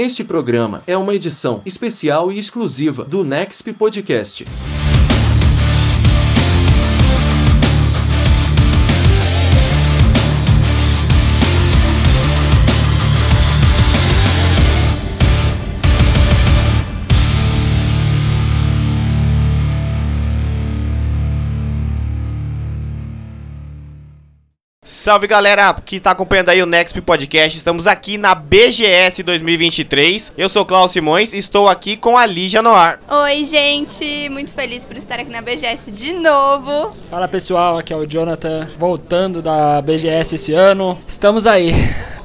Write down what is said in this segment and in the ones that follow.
Este programa é uma edição especial e exclusiva do Nexp Podcast. Salve galera que está acompanhando aí o Next Podcast. Estamos aqui na BGS 2023. Eu sou Klaus Simões e estou aqui com a Lígia Noir. Oi, gente, muito feliz por estar aqui na BGS de novo. Fala pessoal, aqui é o Jonathan, voltando da BGS esse ano. Estamos aí.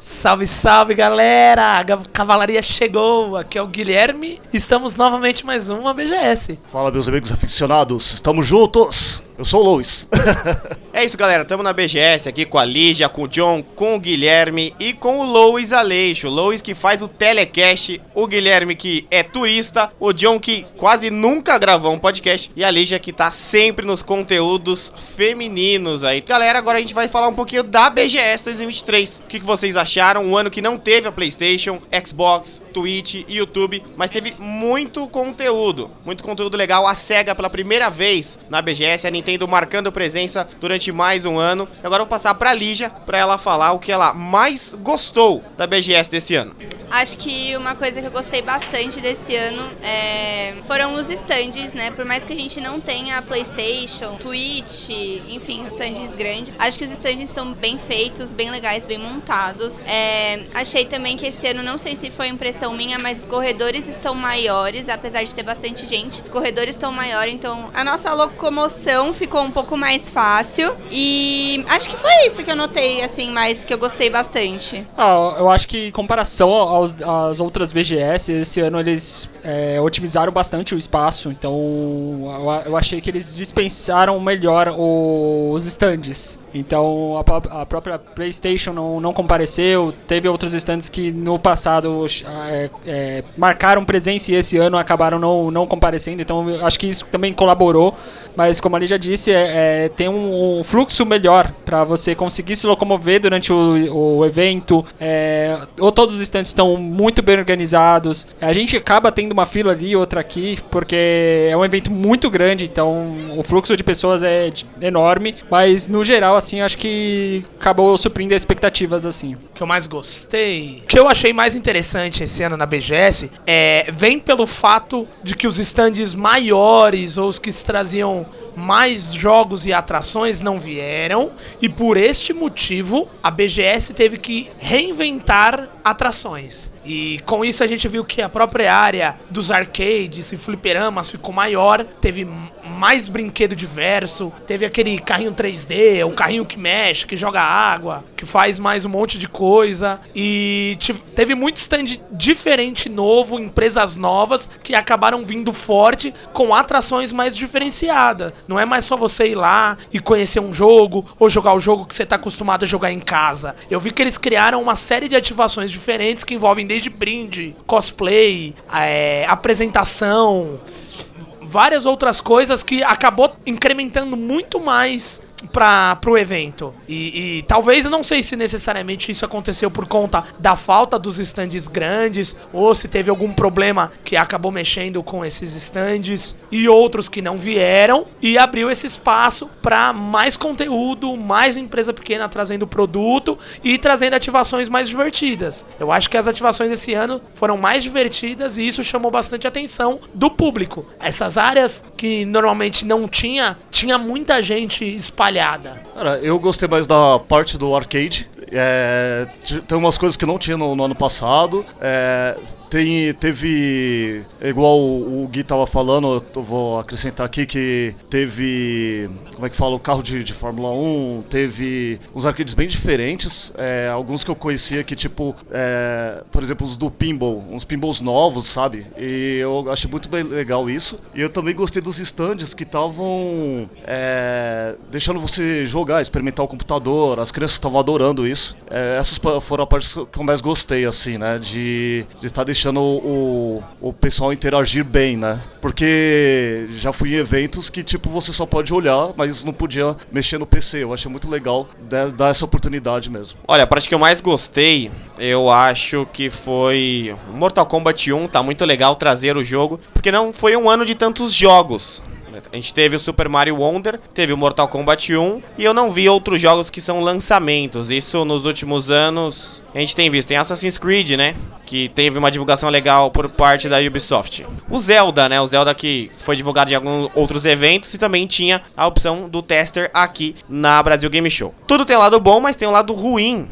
Salve, salve galera! A cavalaria chegou! Aqui é o Guilherme. Estamos novamente mais uma BGS. Fala, meus amigos aficionados, estamos juntos! Eu sou o Lois. é isso, galera. Estamos na BGS aqui com a Lígia, com o John, com o Guilherme e com o Lois Aleixo. O Lois que faz o telecast, o Guilherme que é turista, o John que quase nunca gravou um podcast e a Lígia que tá sempre nos conteúdos femininos aí. Galera, agora a gente vai falar um pouquinho da BGS 2023. O que, que vocês acharam? Um ano que não teve a PlayStation, Xbox, Twitch YouTube, mas teve muito conteúdo. Muito conteúdo legal. A SEGA pela primeira vez na BGS, a Nintendo marcando presença durante mais um ano. Agora vou passar para Lígia para ela falar o que ela mais gostou da BGS desse ano. Acho que uma coisa que eu gostei bastante desse ano é... foram os stands, né? Por mais que a gente não tenha PlayStation, Twitch, enfim, stands grandes, acho que os stands estão bem feitos, bem legais, bem montados. É... Achei também que esse ano, não sei se foi impressão minha, mas os corredores estão maiores, apesar de ter bastante gente. Os corredores estão maiores, então a nossa locomoção ficou um pouco mais fácil. E acho que foi isso que eu notei, assim, mais que eu gostei bastante. Ah, eu acho que em comparação aos, às outras BGS, esse ano eles é, otimizaram bastante o espaço. Então eu, achei que eles dispensaram melhor os stands. Então a, a, própria PlayStation não, não compareceu. Teve outros stands que no passado é, é, marcaram presença e esse ano acabaram não, não comparecendo. Então acho que isso também colaborou. Mas como ali já disse, é, é tem um, um, fluxo melhor para você conseguir se locomover durante o, o evento. É, ou todos os stands estão muito bem organizados. A gente acaba tendo uma fila ali, outra aqui, porque é um evento muito grande. Então o fluxo de pessoas é enorme. Mas no geral assim, acho que acabou suprindo as expectativas, assim. O que eu mais gostei, o que eu achei mais interessante esse ano na BGS é vem pelo fato de que os stands maiores ou os que traziam mais jogos e atrações não vieram e por este motivo a BGS teve que reinventar atrações. E com isso a gente viu que a própria área dos arcades e fliperamas ficou maior, teve mais brinquedo diverso, teve aquele carrinho 3D, o carrinho que mexe, que joga água, que faz mais um monte de coisa e teve muito stand diferente novo, empresas novas que acabaram vindo forte com atrações mais diferenciadas. Não é mais só você ir lá e conhecer um jogo ou jogar o jogo que você está acostumado a jogar em casa. Eu vi que eles criaram uma série de ativações diferentes que envolvem desde brinde, cosplay, é, apresentação, várias outras coisas que acabou incrementando muito mais para o evento. E, e, talvez, não sei se necessariamente isso aconteceu por conta da falta dos stands grandes, ou se teve algum problema que acabou mexendo com esses stands, e outros que não vieram, e abriu esse espaço para mais conteúdo, mais empresa pequena trazendo produto e trazendo ativações mais divertidas. Eu acho que as ativações esse ano foram mais divertidas e isso chamou bastante atenção do público. Essas áreas que normalmente não tinha, tinha muita gente espalhada espalhada. Cara, eu gostei mais da parte do arcade. É, tem umas coisas que não tinha no, no ano passado. É, tem, teve, igual o, Gui tava falando, eu vou acrescentar aqui que teve, como é que fala, o carro de, de Fórmula 1, teve uns arcades bem diferentes, é, alguns que eu conhecia que tipo, é, por exemplo, os do pinball, uns pinballs novos, sabe? E eu achei muito bem legal isso. E eu também gostei dos stands que estavam é, deixando você jogar, experimentar o computador, as crianças estavam adorando isso isso. É, essas foram a parte que eu mais gostei, assim, né? De estar de tá deixando o, o pessoal interagir bem, né? Porque já fui em eventos que, tipo, você só pode olhar, mas não podia mexer no PC. Eu achei muito legal dar essa oportunidade mesmo. Olha, a parte que eu mais gostei, eu acho que foi Mortal Kombat 1. Tá muito legal trazer o jogo, porque não foi um ano de tantos jogos. A gente teve o Super Mario Wonder, teve o Mortal Kombat 1 e eu não vi outros jogos que são lançamentos. Isso nos últimos anos a gente tem visto. Tem Assassin's Creed, né? Que teve uma divulgação legal por parte da Ubisoft. O Zelda, né? O Zelda que foi divulgado em alguns outros eventos e também tinha a opção do tester aqui na Brasil Game Show. Tudo tem lado bom, mas tem um lado ruim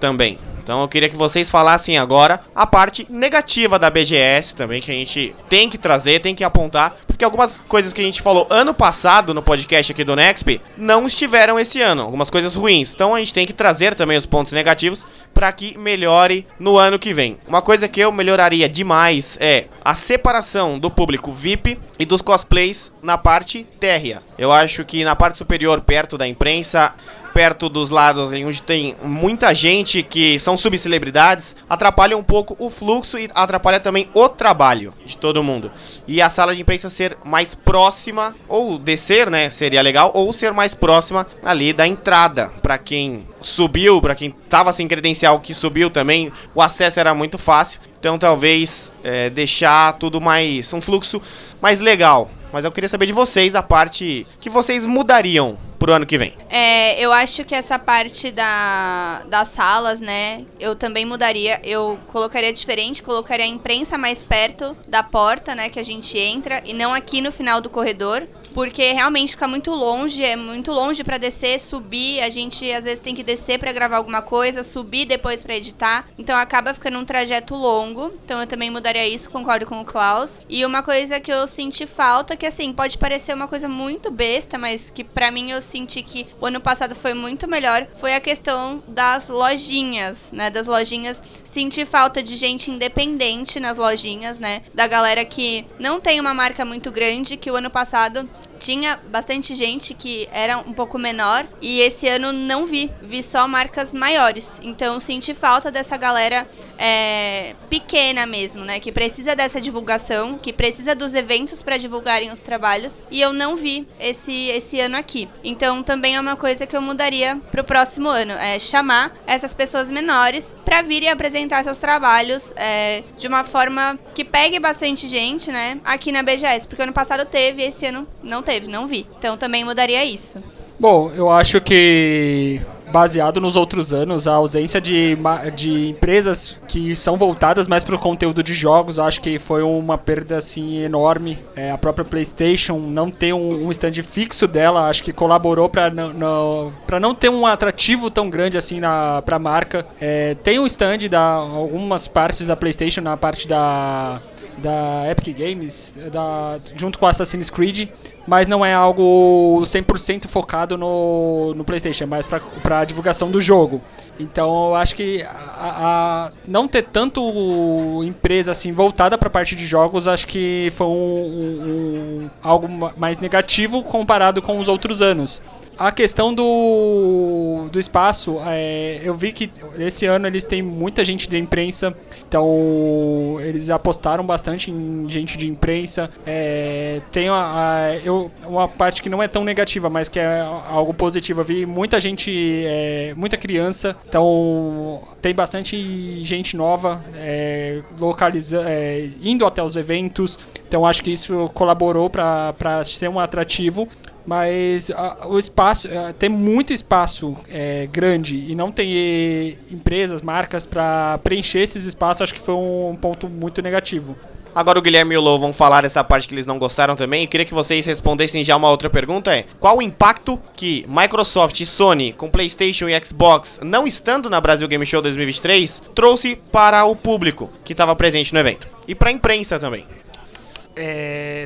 também. Então eu queria que vocês falassem agora a parte negativa da BGS também, que a gente tem que trazer, tem que apontar, porque algumas coisas que a gente falou ano passado no podcast aqui do Nexp não estiveram esse ano, algumas coisas ruins. Então a gente tem que trazer também os pontos negativos para que melhore no ano que vem. Uma coisa que eu melhoraria demais é a separação do público VIP e dos cosplays na parte térrea. Eu acho que na parte superior, perto da imprensa, perto dos lados onde tem muita gente que são subcelebridades, atrapalha um pouco o fluxo e atrapalha também o trabalho de todo mundo. E a sala de imprensa ser mais próxima, ou descer, né, seria legal, ou ser mais próxima ali da entrada, para quem subiu, para quem tava sem credencial que subiu também, o acesso era muito fácil. Então talvez é, deixar tudo mais. um fluxo mais legal. Mas eu queria saber de vocês a parte que vocês mudariam pro ano que vem. É, eu acho que essa parte da, das salas, né, eu também mudaria. Eu colocaria diferente, colocaria a imprensa mais perto da porta, né, que a gente entra, e não aqui no final do corredor porque realmente fica muito longe, é muito longe para descer, subir, a gente às vezes tem que descer para gravar alguma coisa, subir depois para editar, então acaba ficando um trajeto longo. Então eu também mudaria isso, concordo com o Klaus. E uma coisa que eu senti falta, que assim, pode parecer uma coisa muito besta, mas que para mim eu senti que o ano passado foi muito melhor, foi a questão das lojinhas, né? Das lojinhas, senti falta de gente independente nas lojinhas, né? Da galera que não tem uma marca muito grande, que o ano passado tinha bastante gente que era um pouco menor e esse ano não vi, vi só marcas maiores. Então senti falta dessa galera é, pequena mesmo, né? Que precisa dessa divulgação, que precisa dos eventos para divulgarem os trabalhos e eu não vi esse, esse ano aqui. Então também é uma coisa que eu mudaria para o próximo ano, é chamar essas pessoas menores para virem apresentar seus trabalhos é, de uma forma que pegue bastante gente, né? Aqui na BGS, porque ano passado teve, esse ano não teve, não vi. Então também mudaria isso. Bom, eu acho que baseado nos outros anos, a ausência de, de empresas que são voltadas mais para o conteúdo de jogos, acho que foi uma perda assim enorme. É, a própria PlayStation não ter um, um stand fixo dela, acho que colaborou para não, para não ter um atrativo tão grande assim para a marca. É, tem um stand da algumas partes da PlayStation na parte da da Epic Games, da, junto com Assassin's Creed, mas não é algo 100% focado no, no PlayStation, mais para a divulgação do jogo. Então eu acho que a, a não ter tanto empresa assim voltada para a parte de jogos, acho que foi um, um, algo mais negativo comparado com os outros anos. A questão do, do espaço, é, eu vi que esse ano eles têm muita gente de imprensa, então eles apostaram bastante em gente de imprensa. É, tem a, a, eu, uma parte que não é tão negativa, mas que é algo positivo. Eu vi muita gente, é, muita criança, então tem bastante gente nova é, localiza, é, indo até os eventos. Então acho que isso colaborou para ser um atrativo mas o espaço a, tem muito espaço é, grande e não tem e, empresas, marcas para preencher esses espaços. Acho que foi um ponto muito negativo. Agora o Guilherme e o Lou vão falar dessa parte que eles não gostaram também. Eu queria que vocês respondessem já uma outra pergunta: é qual o impacto que Microsoft e Sony, com PlayStation e Xbox, não estando na Brasil Game Show 2023, trouxe para o público que estava presente no evento e para a imprensa também? É,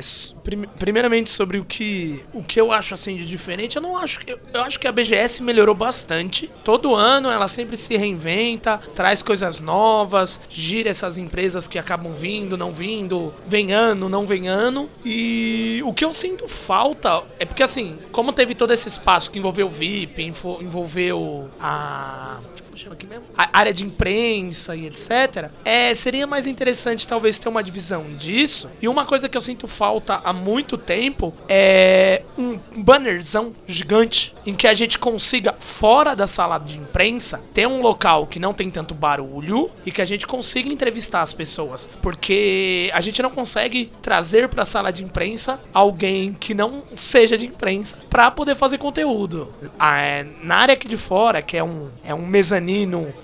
primeiramente sobre o que o que eu acho assim de diferente, eu não acho eu, eu acho que a BGS melhorou bastante. Todo ano ela sempre se reinventa, traz coisas novas, gira essas empresas que acabam vindo, não vindo, vem ano, não vem ano. E o que eu sinto falta é porque assim, como teve todo esse espaço que envolveu o VIP, envolveu a como chama aqui mesmo? A área de imprensa e etc. É, seria mais interessante talvez ter uma divisão disso. E uma coisa que eu sinto falta há muito tempo é um bannerzão gigante em que a gente consiga, fora da sala de imprensa, ter um local que não tem tanto barulho e que a gente consiga entrevistar as pessoas. Porque a gente não consegue trazer para a sala de imprensa alguém que não seja de imprensa para poder fazer conteúdo. Ah, é, na área aqui de fora, que é um, é um mezanino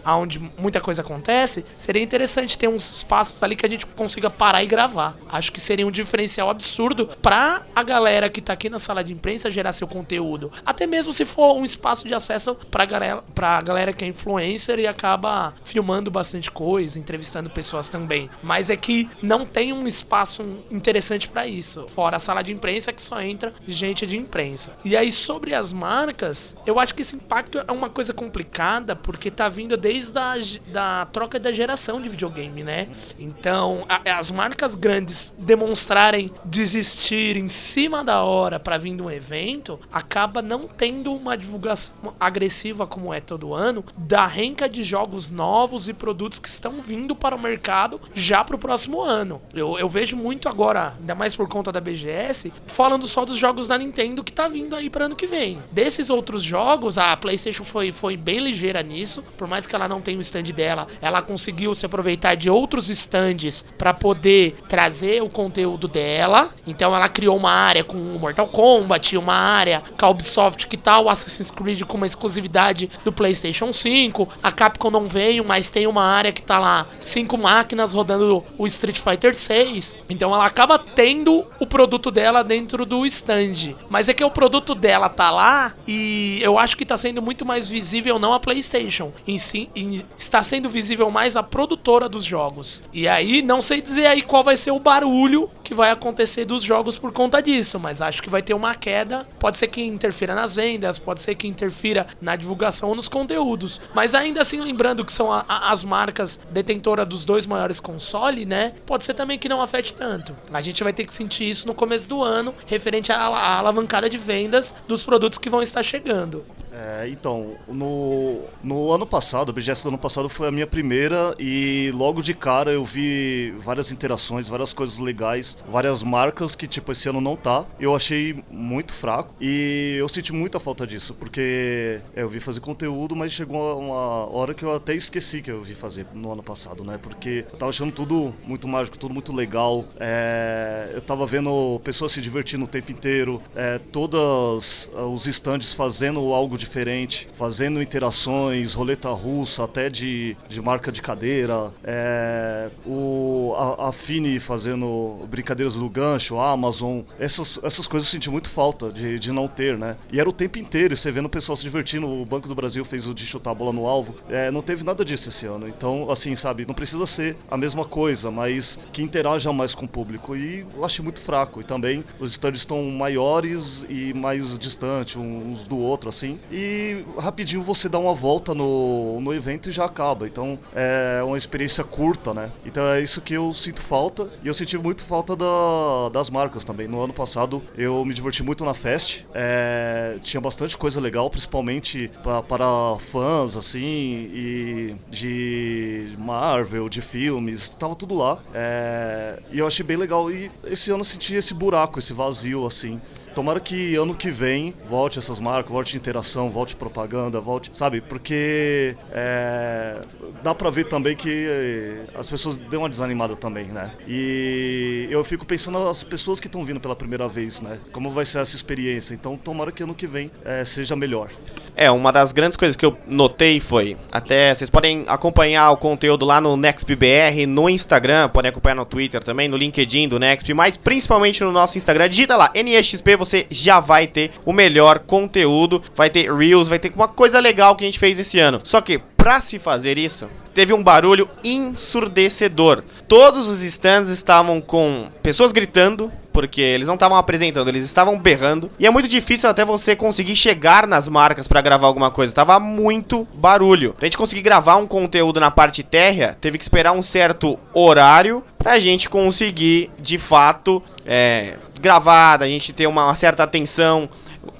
onde muita coisa acontece, seria interessante ter uns espaços ali que a gente consiga parar e gravar. Acho que seria um diferencial absurdo para a galera que tá aqui na sala de imprensa gerar seu conteúdo. Até mesmo se for um espaço de acesso pra galera, pra galera que é influencer e acaba filmando bastante coisa, entrevistando pessoas também. Mas é que não tem um espaço interessante para isso. Fora a sala de imprensa que só entra gente de imprensa. E aí sobre as marcas, eu acho que esse impacto é uma coisa complicada porque tá vindo desde a da troca da geração de videogame, né? Então, a, as marcas grandes demonstrarem desistir em cima da hora para vir de um evento, acaba não tendo uma divulgação agressiva como é todo ano da renca de jogos novos e produtos que estão vindo para o mercado já para o próximo ano. Eu, eu vejo muito agora, ainda mais por conta da BGS, falando só dos jogos da Nintendo que tá vindo aí para ano que vem. Desses outros jogos, a PlayStation foi, foi bem ligeira nisso, por mais que ela não tenha o stand dela, ela conseguiu se aproveitar de outros stands para poder trazer o conteúdo dela. Então ela criou uma área com Mortal Kombat, uma área com a Ubisoft que tá o Assassin's Creed com uma exclusividade do PlayStation 5. A Capcom não veio, mas tem uma área que tá lá cinco máquinas rodando o Street Fighter 6. Então ela acaba tendo o produto dela dentro do stand. Mas é que o produto dela tá lá e eu acho que tá sendo muito mais visível não a PlayStation, em si, em, está sendo visível mais a produtora dos jogos. E aí não sei dizer aí qual vai ser o barulho que vai acontecer dos jogos por conta disso, mas acho que vai ter uma queda. Pode ser que interfira nas vendas, pode ser que interfira na divulgação ou nos conteúdos. Mas ainda assim, lembrando que são a, a, as marcas detentoras dos dois maiores consoles, né? Pode ser também que não afete tanto. A gente vai ter que sentir isso no começo do ano, referente à, à alavancada de vendas dos produtos que vão estar chegando. É, então, no, no ano passado, a BGS do ano passado foi a minha primeira e logo de cara eu vi várias interações, várias coisas legais, várias marcas que, tipo, esse ano não tá. Eu achei muito fraco e eu senti muita falta disso, porque é, eu vi fazer conteúdo, mas chegou uma hora que eu até esqueci que eu vi fazer no ano passado, né? Porque eu tava achando tudo muito mágico, tudo muito legal. É, eu tava vendo pessoas se divertindo o tempo inteiro, é, todos os stands fazendo algo diferente, fazendo interações, roleta russa, até de, de marca de cadeira, é, o, a, a Fini fazendo brincadeiras do gancho, a Amazon, essas, essas coisas eu senti muito falta de, de não ter, né? E era o tempo inteiro, você vendo o pessoal se divertindo, o Banco do Brasil fez o de chutar a bola no alvo, é, não teve nada disso esse ano. Então, assim, sabe, não precisa ser a mesma coisa, mas que interaja mais com o público. E eu achei muito fraco. E também os stands estão maiores e mais distantes uns do outro, assim. E rapidinho você dá uma volta no, no evento e já acaba. Então é uma experiência curta, né? Então é isso que eu sinto falta. E eu senti muito falta da, das marcas também. No ano passado eu me diverti muito na Fest. É, tinha bastante coisa legal, principalmente pra, para fãs, assim, e de Marvel, de filmes. Tava tudo lá. É, e eu achei bem legal. E esse ano eu senti esse buraco, esse vazio, assim. Tomara que ano que vem volte essas marcas, volte interação, volte propaganda, volte, sabe? Porque é, dá pra ver também que as pessoas dão uma desanimada também, né? E eu fico pensando nas pessoas que estão vindo pela primeira vez, né? Como vai ser essa experiência? Então tomara que ano que vem é, seja melhor. É, uma das grandes coisas que eu notei foi, até vocês podem acompanhar o conteúdo lá no NextBR, no Instagram, podem acompanhar no Twitter também, no LinkedIn do Next, mas principalmente no nosso Instagram, digita lá, NEXP, você já vai ter o melhor conteúdo, vai ter Reels, vai ter uma coisa legal que a gente fez esse ano. Só que, pra se fazer isso, teve um barulho ensurdecedor. Todos os stands estavam com pessoas gritando, porque eles não estavam apresentando, eles estavam berrando. E é muito difícil até você conseguir chegar nas marcas para gravar alguma coisa. Tava muito barulho. Pra gente conseguir gravar um conteúdo na parte térrea, teve que esperar um certo horário pra gente conseguir, de fato, é, gravar, a gente ter uma certa atenção.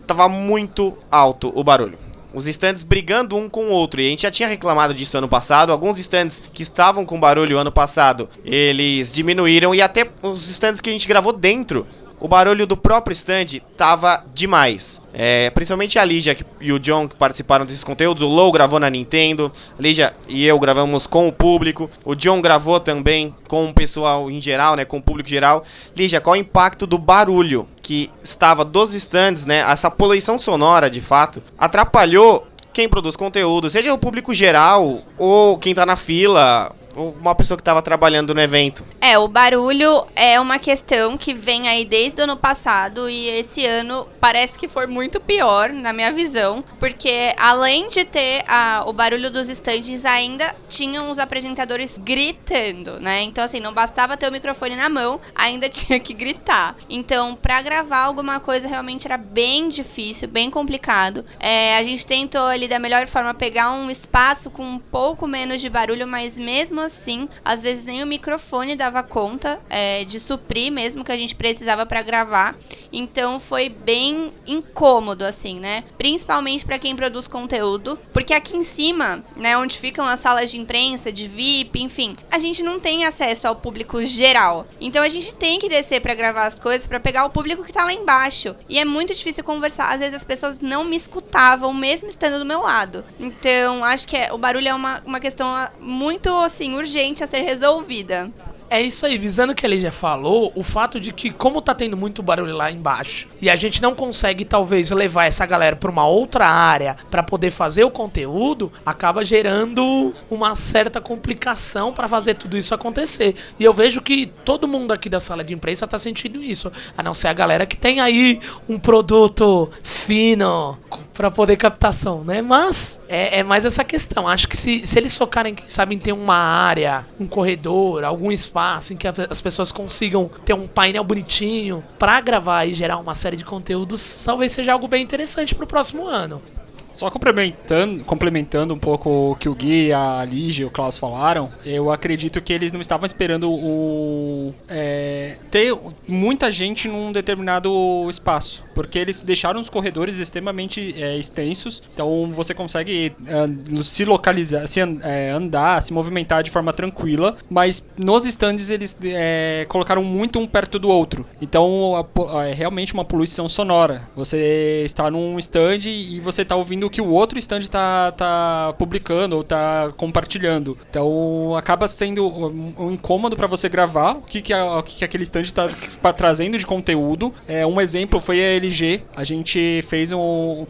Tava muito alto o barulho. Os stands brigando um com o outro. E a gente já tinha reclamado disso ano passado. Alguns stands que estavam com barulho ano passado, eles diminuíram. E até os stands que a gente gravou dentro, o barulho do próprio stand tava demais. É, principalmente a Lígia e o John que participaram desses conteúdos. O Low gravou na Nintendo. A Lígia e eu gravamos com o público. O John gravou também com o pessoal em geral, né? Com o público geral. Lígia, qual o impacto do barulho que estava dos stands, né? Essa poluição sonora, de fato, atrapalhou quem produz conteúdo, seja o público geral ou quem tá na fila, uma pessoa que estava trabalhando no evento. É, o barulho é uma questão que vem aí desde o ano passado e esse ano parece que foi muito pior, na minha visão, porque além de ter a, o barulho dos estandes, ainda tinham os apresentadores gritando, né? Então, assim, não bastava ter o microfone na mão, ainda tinha que gritar. Então, para gravar alguma coisa realmente era bem difícil, bem complicado. É, a gente tentou ali da melhor forma pegar um espaço com um pouco menos de barulho, mas mesmo assim, às vezes nem o microfone dava conta é, de suprir mesmo que a gente precisava para gravar. Então foi bem incômodo, assim, né? Principalmente para quem produz conteúdo, porque aqui em cima, né, onde ficam as salas de imprensa, de VIP, enfim, a gente não tem acesso ao público geral. Então a gente tem que descer para gravar as coisas para pegar o público que tá lá embaixo. E é muito difícil conversar. Às vezes as pessoas não me escutavam, mesmo estando do meu lado. Então acho que é, o barulho é uma, uma questão muito assim urgente a ser resolvida. É isso aí, visando o que ele já falou, o fato de que, como tá tendo muito barulho lá embaixo, e a gente não consegue, talvez, levar essa galera pra uma outra área para poder fazer o conteúdo, acaba gerando uma certa complicação para fazer tudo isso acontecer. E eu vejo que todo mundo aqui da sala de imprensa tá sentindo isso, a não ser a galera que tem aí um produto fino para poder captação, né? Mas é, é, mais essa questão. Acho que se, se eles focarem, sabem ter uma área, um corredor, algum espaço em que as pessoas consigam ter um painel bonitinho para gravar e gerar uma série de conteúdos, talvez seja algo bem interessante para o próximo ano. Só complementando, complementando um pouco o que o Gui, a Lige e o Klaus falaram, eu acredito que eles não estavam esperando o é, ter muita gente num determinado espaço, porque eles deixaram os corredores extremamente é, extensos, então você consegue é, se localizar, se é, andar, se movimentar de forma tranquila, mas nos stands eles é, colocaram muito um perto do outro, então é realmente uma poluição sonora. Você está num stand e você está ouvindo o que o outro stand está tá publicando ou está compartilhando. Então acaba sendo um, incômodo para você gravar o que, que, a, o que, que aquele stand está trazendo de conteúdo. É, um exemplo foi a LG. A gente fez um.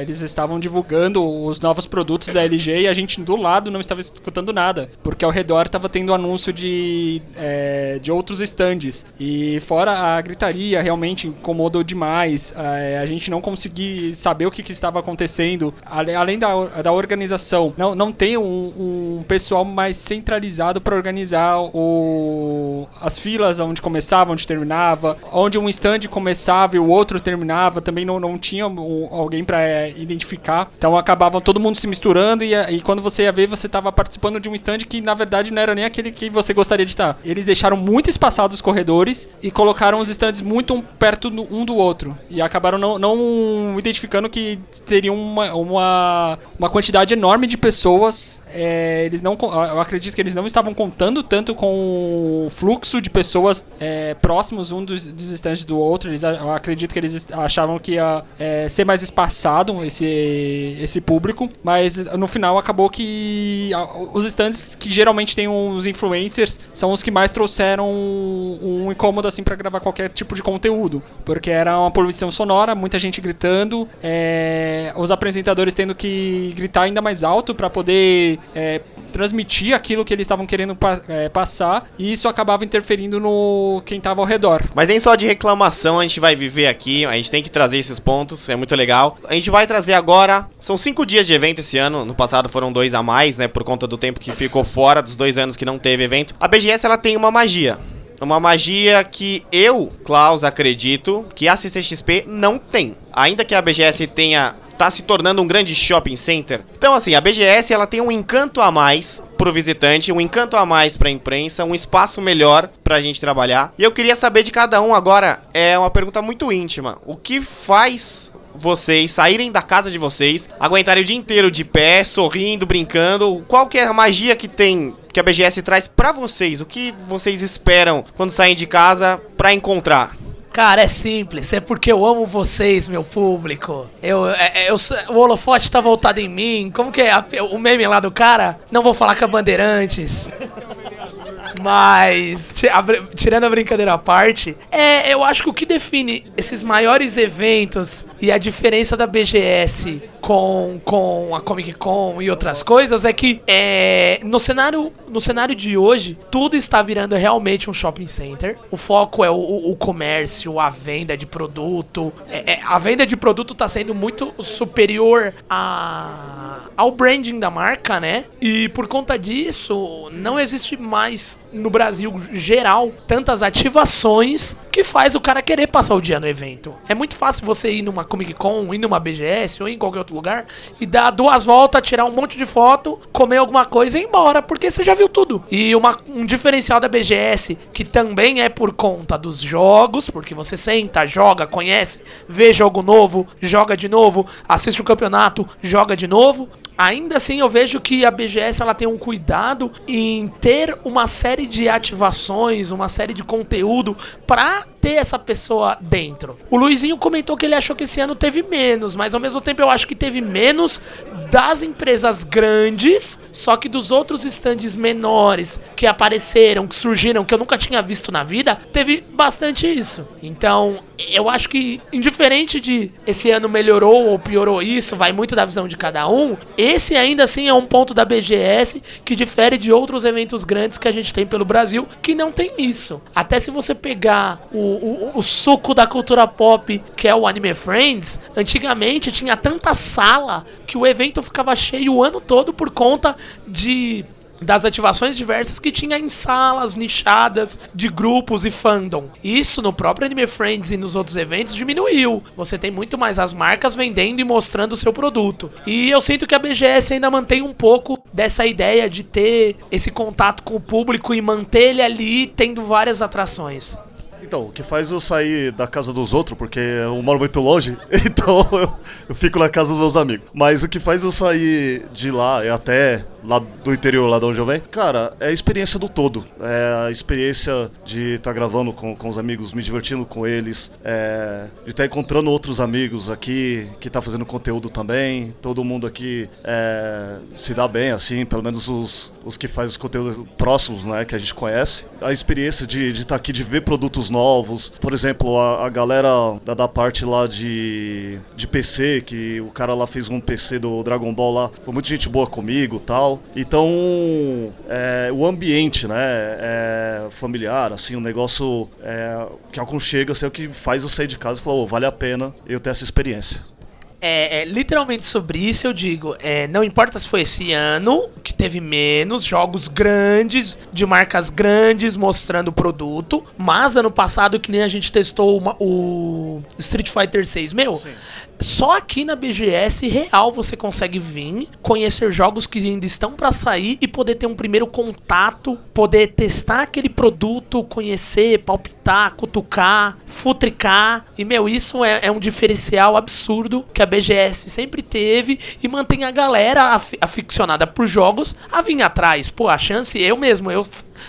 eles estavam divulgando os novos produtos da LG e a gente do lado não estava escutando nada, porque ao redor estava tendo anúncio de, é, de outros stands. E fora a gritaria, realmente incomodou demais. É, a gente não conseguia saber o que, que estava acontecendo além da, da organização, não, não tem um, um pessoal mais centralizado para organizar o, as filas onde começava, onde terminava, onde um stand começava e o outro terminava, também não, não tinha um, alguém para é, identificar. Então acabava todo mundo se misturando e, e quando você ia ver, você estava participando de um stand que na verdade não era nem aquele que você gostaria de estar. Eles deixaram muito espaçados os corredores e colocaram os stands muito perto um do outro e acabaram não, não identificando que teriam uma, uma, uma quantidade enorme de pessoas. É, eles não, eu acredito que eles não estavam contando tanto com o fluxo de pessoas é, próximos um dos, dos estantes do outro. Eles, eu acredito que eles achavam que ia é, ser mais espaçado esse, esse público, mas no final acabou que os estantes que geralmente tem os influencers são os que mais trouxeram um, incômodo assim para gravar qualquer tipo de conteúdo, porque era uma poluição sonora, muita gente gritando, é, os apresentadores tendo que gritar ainda mais alto para poder é, transmitir aquilo que eles estavam querendo pa é, passar e isso acabava interferindo no quem estava ao redor. Mas nem só de reclamação a gente vai viver aqui, a gente tem que trazer esses pontos, é muito legal. A gente vai trazer agora, são cinco dias de evento esse ano, no passado foram dois a mais, né, por conta do tempo que ficou fora, dos dois anos que não teve evento. A BGS ela tem uma magia. Uma magia que eu, Klaus, acredito que a CCXP não tem. Ainda que a BGS tenha tá se tornando um grande shopping center. Então, assim, a BGS ela tem um encanto a mais pro visitante, um encanto a mais pra imprensa, um espaço melhor pra gente trabalhar. E eu queria saber de cada um agora, é uma pergunta muito íntima. O que faz vocês saírem da casa de vocês, aguentarem o dia inteiro de pé, sorrindo, brincando? Qual que é a magia que tem que a BGS traz pra vocês? O que vocês esperam quando saem de casa pra encontrar? Cara, é simples, é porque eu amo vocês, meu público. Eu, é, eu, o holofote tá voltado em mim. Como que é a- o meme lá do cara? Não vou falar com a Bandeirantes. Mas, tirando a brincadeira à parte, é, eu acho que o que define esses maiores eventos e a diferença da BGS com, com a Comic Con e outras coisas é que é, no, cenário, no cenário de hoje, tudo está virando realmente um shopping center. O foco é o, o- comércio, a venda de produto. É- é, a venda de produto está sendo muito superior a, ao branding da marca, né? E por conta disso, não existe mais no Brasil geral tantas ativações que faz o cara querer passar o dia no evento. É muito fácil você ir numa Comic Con, ir numa BGS ou em qualquer outro lugar e dar duas voltas, tirar um monte de foto, comer alguma coisa e ir embora, porque você já viu tudo. E uma- um diferencial da BGS, que também é por conta dos jogos, porque você senta, joga, conhece, vê jogo novo, joga de novo, assiste um campeonato, joga de novo. Ainda assim, eu vejo que a BGS ela tem um cuidado em ter uma série de ativações, uma série de conteúdo pra ter essa pessoa dentro. O Luizinho comentou que ele achou que esse ano teve menos, mas ao mesmo tempo eu acho que teve menos das empresas grandes, só que dos outros stands menores que apareceram, que surgiram, que eu nunca tinha visto na vida, teve bastante isso. Então, eu acho que, indiferente de esse ano melhorou ou piorou isso, vai muito da visão de cada um. Esse ainda assim é um ponto da BGS que difere de outros eventos grandes que a gente tem pelo Brasil, que não tem isso. Até se você pegar o, o, o suco da cultura pop, que é o Anime Friends, antigamente tinha tanta sala que o evento ficava cheio o ano todo por conta de das ativações diversas que tinha em salas nichadas de grupos e fandom. Isso no próprio Anime Friends e nos outros eventos diminuiu. Você tem muito mais as marcas vendendo e mostrando o seu produto. E eu sinto que a BGS ainda mantém um pouco dessa ideia de ter esse contato com o público e manter ele ali tendo várias atrações. Então, o que faz eu sair da casa dos outros, porque eu moro muito longe, então eu, eu fico na casa dos meus amigos. Mas o que faz eu sair de lá e até lá do interior, lá de onde eu venho, cara, é a experiência do todo. É a experiência de estar gravando com, com os amigos, me divertindo com eles, é, de estar encontrando outros amigos aqui que tá fazendo conteúdo também. Todo mundo aqui é, se dá bem, assim, pelo menos os, os que fazem os conteúdos próximos, né, que a gente conhece. A experiência de estar aqui, de ver produtos novos. Por exemplo, a, a galera da, da parte lá de, de PC, que o cara lá fez um PC do Dragon Ball lá, foi muita gente boa comigo tal. Então, é, o ambiente, né, é, familiar, assim, um negócio é, que aconchega, assim, é o que faz eu sair de casa e falar, "Ô, vale a pena eu ter essa experiência. É, é, literalmente sobre isso eu digo, é, não importa se foi esse ano, que teve menos, jogos grandes, de marcas grandes mostrando o produto, mas ano passado que nem a gente testou uma- o Street Fighter 6, meu, só aqui na BGS real você consegue vir, conhecer jogos que ainda estão pra sair e poder ter um primeiro contato, poder testar aquele produto, conhecer, palpitar, cutucar, futricar. E, meu, isso é, é um diferencial absurdo que a BGS sempre teve e mantém a galera af- aficionada por jogos a vir atrás. Pô, a chance, eu mesmo, eu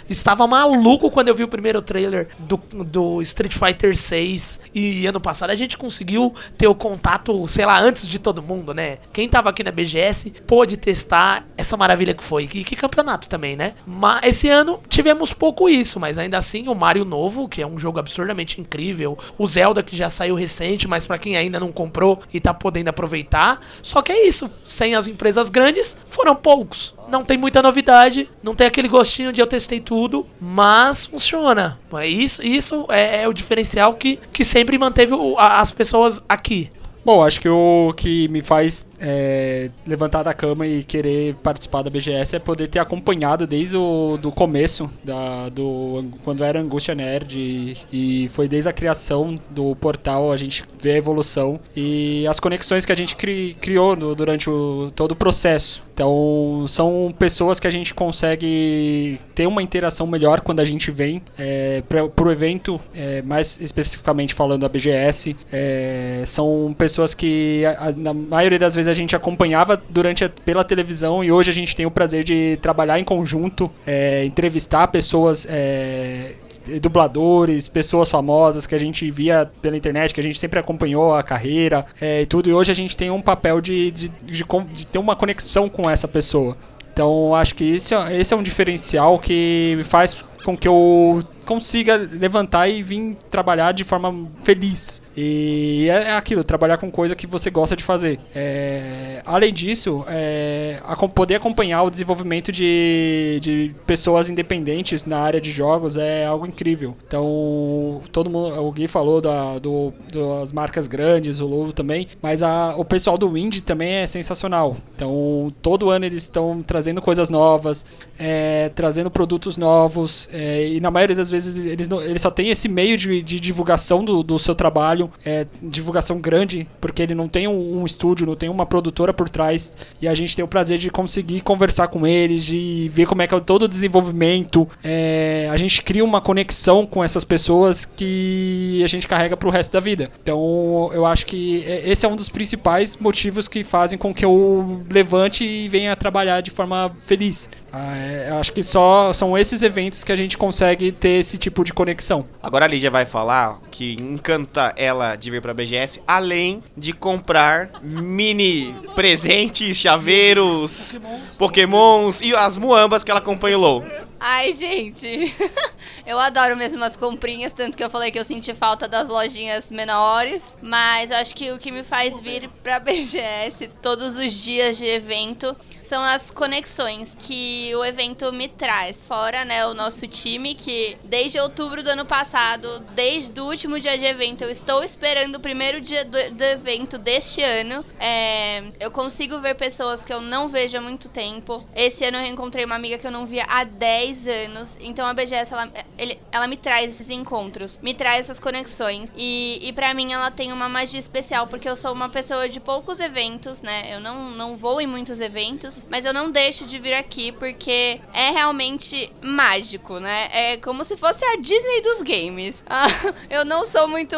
estava maluco quando eu vi o primeiro trailer do, do Street Fighter 6 e ano passado a gente conseguiu ter o contato, sei lá, antes de todo mundo, né? Quem tava aqui na BGS pôde testar essa maravilha que foi. E que campeonato também, né? Mas esse ano tivemos pouco isso, mas ainda assim o Mario novo, que é um jogo absurdamente incrível, o Zelda que já saiu recente, mas pra quem ainda não comprou e tá podendo aproveitar. Só que é isso, sem as empresas grandes, foram poucos. Não tem muita novidade, não tem aquele gostinho de eu testei tudo, mas funciona. É Isso, isso é, é o diferencial que, que sempre manteve o- a- as pessoas aqui. Bom, acho que o que me faz é, levantar da cama e querer participar da BGS é poder ter acompanhado desde o do começo, da, do, quando era Angústia Nerd, e, e foi desde a criação do portal, a gente vê a evolução e as conexões que a gente cri- criou no- durante o, todo o processo. Então, são pessoas que a gente consegue ter uma interação melhor quando a gente vem é, para o evento, é, mais especificamente falando da BGS. É, são pessoas que, a, na maioria das vezes, a gente acompanhava durante a, pela televisão e hoje a gente tem o prazer de trabalhar em conjunto, é, entrevistar pessoas é, dubladores, pessoas famosas que a gente via pela internet, que a gente sempre acompanhou a carreira é, e tudo, e hoje a gente tem um papel de, de, de, de ter uma conexão com essa pessoa. Então acho que esse, é, esse é um diferencial que faz com que eu consiga levantar e vir trabalhar de forma feliz. E é, é aquilo, trabalhar com coisa que você gosta de fazer. É, além disso, é, a, poder acompanhar o desenvolvimento de, de pessoas independentes na área de jogos é algo incrível. Então, todo mundo, o Gui falou da, do, das marcas grandes, o Lulu também, mas a, o pessoal do Wind também é sensacional. Então, todo ano eles estão trazendo coisas novas, é, trazendo produtos novos, é, e na maioria das vezes eles, não, eles só tem esse meio de, de divulgação do, do, seu trabalho, é, divulgação grande, porque ele não tem um, um, estúdio, não tem uma produtora por trás, e a gente tem o prazer de conseguir conversar com eles, de ver como é que é todo o desenvolvimento. É, a gente cria uma conexão com essas pessoas que a gente carrega pro resto da vida. Então eu acho que é, esse é um dos principais motivos que fazem com que eu levante e venha trabalhar de forma feliz. Ah, é, acho que só são esses eventos que a gente consegue ter esse tipo de conexão. Agora a Lídia vai falar que encanta ela de vir pra BGS, além de comprar mini presentes, chaveiros, pokémons, e as muambas que ela acompanhou. Ai, gente, eu adoro mesmo as comprinhas, tanto que eu falei que eu senti falta das lojinhas menores, mas eu acho que o que me faz vir pra BGS todos os dias de evento são as conexões que o evento me traz. Fora, né, o nosso time, que desde outubro do ano passado, desde o último dia de evento, eu estou esperando o primeiro dia do, do evento deste ano. É, eu consigo ver pessoas que eu não vejo há muito tempo. Esse ano eu reencontrei uma amiga que eu não via há 10 anos. Então a BGS, ela, ele, ela me traz esses encontros, me traz essas conexões. E, e para mim ela tem uma magia especial, porque eu sou uma pessoa de poucos eventos, né? Eu não, não vou em muitos eventos mas eu não deixo de vir aqui porque é realmente mágico, né? É como se fosse a Disney dos games. Ah, eu não sou muito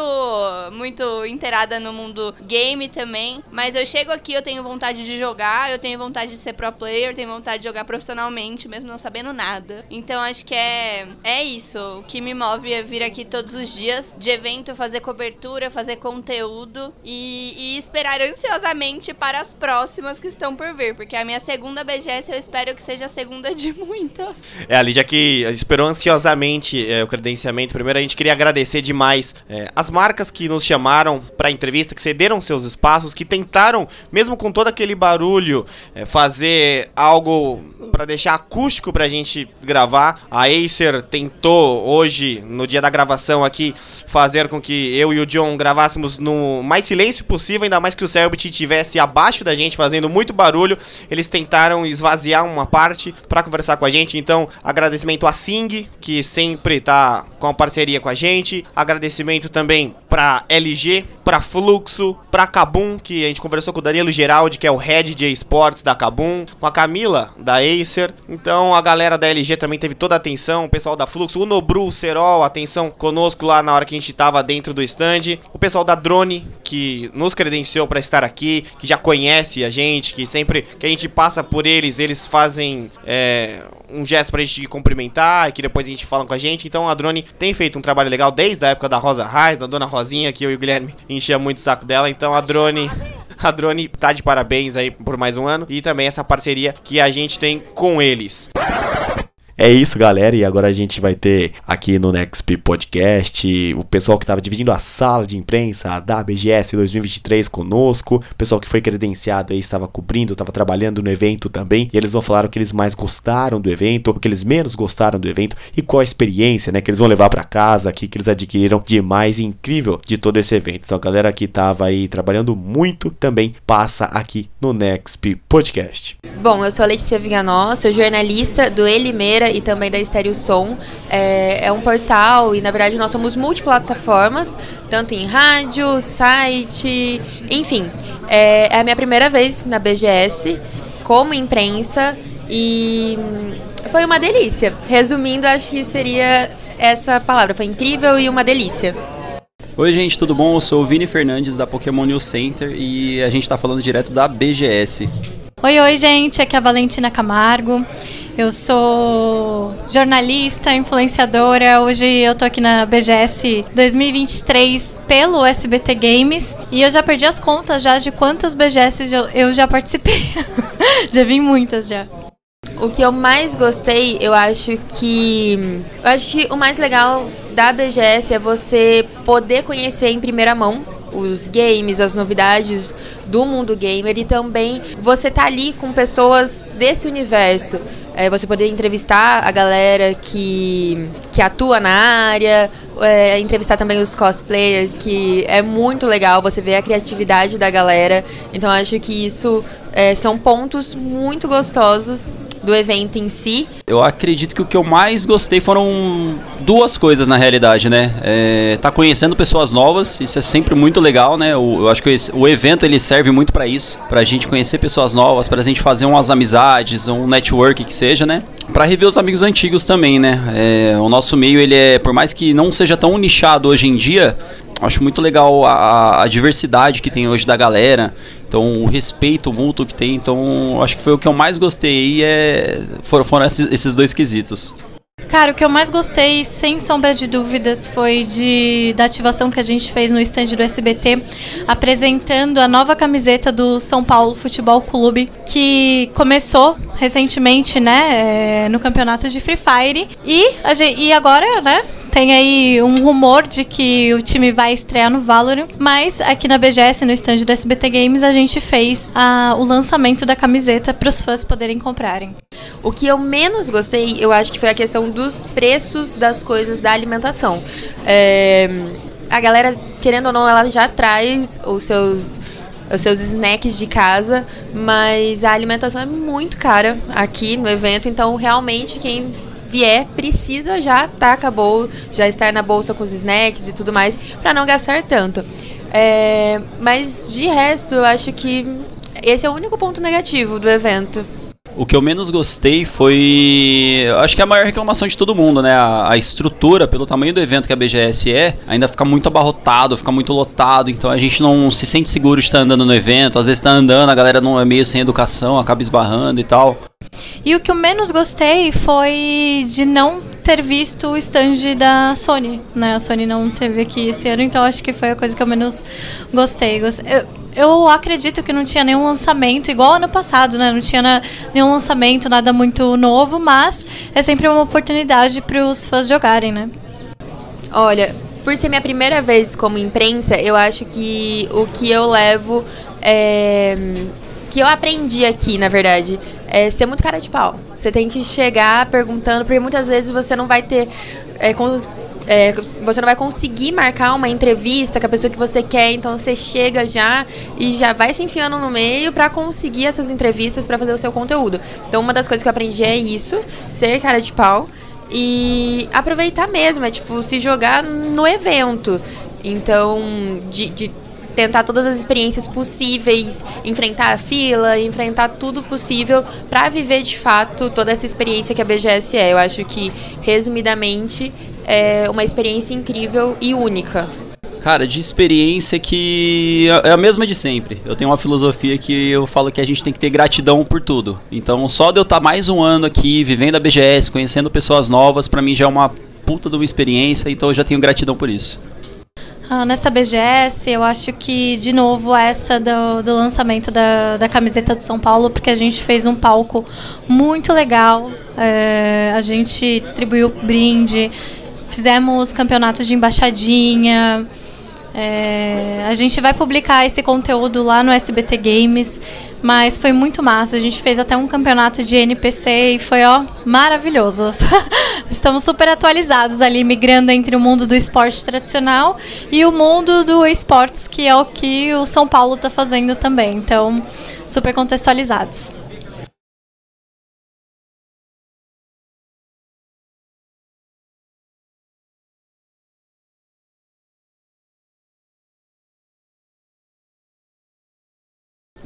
muito inteirada no mundo game também, mas eu chego aqui, eu tenho vontade de jogar, eu tenho vontade de ser pro player, tenho vontade de jogar profissionalmente, mesmo não sabendo nada. Então acho que é é isso, o que me move é vir aqui todos os dias de evento, fazer cobertura, fazer conteúdo e, e esperar ansiosamente para as próximas que estão por vir, porque a minha segunda BGS eu espero que seja a segunda de muitas. É, ali já que esperou ansiosamente é, o credenciamento, primeiro a gente queria agradecer demais é, as marcas que nos chamaram para entrevista, que cederam seus espaços, que tentaram, mesmo com todo aquele barulho, é, fazer algo para deixar acústico pra gente gravar. A Acer tentou hoje, no dia da gravação aqui, fazer com que eu e o John gravássemos no mais silêncio possível, ainda mais que o Selbit estivesse abaixo da gente fazendo muito barulho. Eles tentaram tentaram esvaziar uma parte para conversar com a gente. Então, agradecimento a Sing, que sempre tá com a parceria com a gente. Agradecimento também para LG, para Fluxo, para Kabum, que a gente conversou com o Danilo Geraldi, que é o head de esportes da Kabum, com a Camila da Acer. Então, a galera da LG também teve toda a atenção, o pessoal da Fluxo, o Nobru, o Serol, atenção conosco lá na hora que a gente tava dentro do stand. O pessoal da Drone, que nos credenciou para estar aqui, que já conhece a gente, que sempre que a gente passa por eles, eles fazem é, um gesto pra gente cumprimentar e que depois a gente fala com a gente. Então a Drone tem feito um trabalho legal desde a época da Rosa Reis, da Dona Rosinha, que eu e o Guilherme enchia muito o saco dela. Então a Drone. A Drone tá de parabéns aí por mais um ano e também essa parceria que a gente tem com eles. É isso, galera. E agora a gente vai ter aqui no Nexp Podcast o pessoal que estava dividindo a sala de imprensa da BGS 2023 conosco. O pessoal que foi credenciado aí estava cobrindo, estava trabalhando no evento também. E eles vão falar o que eles mais gostaram do evento, o que eles menos gostaram do evento e qual a experiência, né, que eles vão levar para casa aqui, que eles adquiriram de mais incrível de todo esse evento. Então, a galera que estava aí trabalhando muito também passa aqui no Nexp Podcast. Bom, eu sou a Letícia Viganó, sou jornalista do Elimeira e também da Estéreo Som. É, é um portal e, na verdade, nós somos multiplataformas, tanto em rádio, site, enfim. É, é a minha primeira vez na BGS como imprensa e hum, foi uma delícia. Resumindo, acho que seria essa palavra. Foi incrível e uma delícia. Oi, gente, tudo bom? Eu sou o Vini Fernandes da Pokémon News Center e a gente está falando direto da BGS. Oi, oi, gente. Aqui é a Valentina Camargo. Eu sou jornalista, influenciadora. Hoje eu tô aqui na BGS 2023 pelo SBT Games e eu já perdi as contas já de quantas BGS eu já participei. já vi muitas já. O que eu mais gostei, eu acho que. Eu acho que o mais legal da BGS é você poder conhecer em primeira mão os games, as novidades do mundo gamer e também você tá ali com pessoas desse universo. É, você poder entrevistar a galera que, que atua na área, é, entrevistar também os cosplayers, que é muito legal você ver a criatividade da galera. Então acho que isso é, são pontos muito gostosos do evento em si. Eu acredito que o que eu mais gostei foram duas coisas na realidade, né? É, tá conhecendo pessoas novas, isso é sempre muito legal, né? O, eu acho que esse, o evento ele serve muito para isso, pra gente conhecer pessoas novas, pra gente fazer umas amizades, um network que seja, né? Pra rever os amigos antigos também, né? É, o nosso meio, ele é, por mais que não seja tão nichado hoje em dia, acho muito legal a, a, diversidade que tem hoje da galera. Então, o respeito mútuo que tem. Então, acho que foi o que eu mais gostei. É, foram, foram esses, esses dois quesitos. Cara, o que eu mais gostei, sem sombra de dúvidas, foi de, da ativação que a gente fez no estande do SBT, apresentando a nova camiseta do São Paulo Futebol Clube, que começou recentemente, né, é, no campeonato de Free Fire. E, e agora, né, tem aí um rumor de que o time vai estrear no Valorant, mas aqui na BGS, no stand do SBT Games, a gente fez a, o lançamento da camiseta para os fãs poderem comprarem. O que eu menos gostei, eu acho que foi a questão dos preços das coisas da alimentação. É, a galera, querendo ou não, ela já traz os seus os seus snacks de casa, mas a alimentação é muito cara aqui no evento, então realmente quem vier, precisa já tá acabou, já estar na bolsa com os snacks e tudo mais, para não gastar tanto. É, mas de resto, eu acho que esse é o único ponto negativo do evento. O que eu menos gostei foi. Acho que é a maior reclamação de todo mundo, né? A, a, estrutura, pelo tamanho do evento que a BGS é, ainda fica muito abarrotado, fica muito lotado. Então a gente não se sente seguro de estar andando no evento. Às vezes está andando, a galera não é meio sem educação, acaba esbarrando e tal. E o que eu menos gostei foi de não ter visto o stand da Sony, né? A Sony não teve aqui esse ano, então acho que foi a coisa que eu menos gostei. Eu, eu acredito que não tinha nenhum lançamento, igual ano passado, né? Não tinha na, nenhum lançamento, nada muito novo, mas é sempre uma oportunidade para os fãs jogarem, né? Olha, por ser minha primeira vez como imprensa, eu acho que o que eu levo é que eu aprendi aqui, na verdade, é ser muito cara de pau. Você tem que chegar perguntando, porque muitas vezes você não vai ter. É, com, é, você não vai conseguir marcar uma entrevista com a pessoa que você quer, então você chega já e já vai se enfiando no meio para conseguir essas entrevistas para fazer o seu conteúdo. Então, uma das coisas que eu aprendi é isso: ser cara de pau e aproveitar mesmo, é tipo se jogar no evento. Então, de, de tentar todas as experiências possíveis, enfrentar a fila, enfrentar tudo possível para viver de fato toda essa experiência que a BGS é. Eu acho que, resumidamente, é uma experiência incrível e única. Cara, de experiência que é a mesma de sempre. Eu tenho uma filosofia que eu falo que a gente tem que ter gratidão por tudo. Então, só de eu estar mais um ano aqui, vivendo a BGS, conhecendo pessoas novas, para mim já é uma puta de uma experiência, então eu já tenho gratidão por isso. Ah, nessa BGS, eu acho que, de novo, essa do, do lançamento da, da camiseta do São Paulo, porque a gente fez um palco muito legal. É, a gente distribuiu brinde, fizemos campeonato de embaixadinha. É, a gente vai publicar esse conteúdo lá no SBT Games. Mas foi muito massa. A gente fez até um campeonato de NPC e foi, ó, maravilhoso. Estamos super atualizados ali, migrando entre o mundo do esporte tradicional e o mundo do esportes, que é o que o São Paulo está fazendo também. Então, super contextualizados.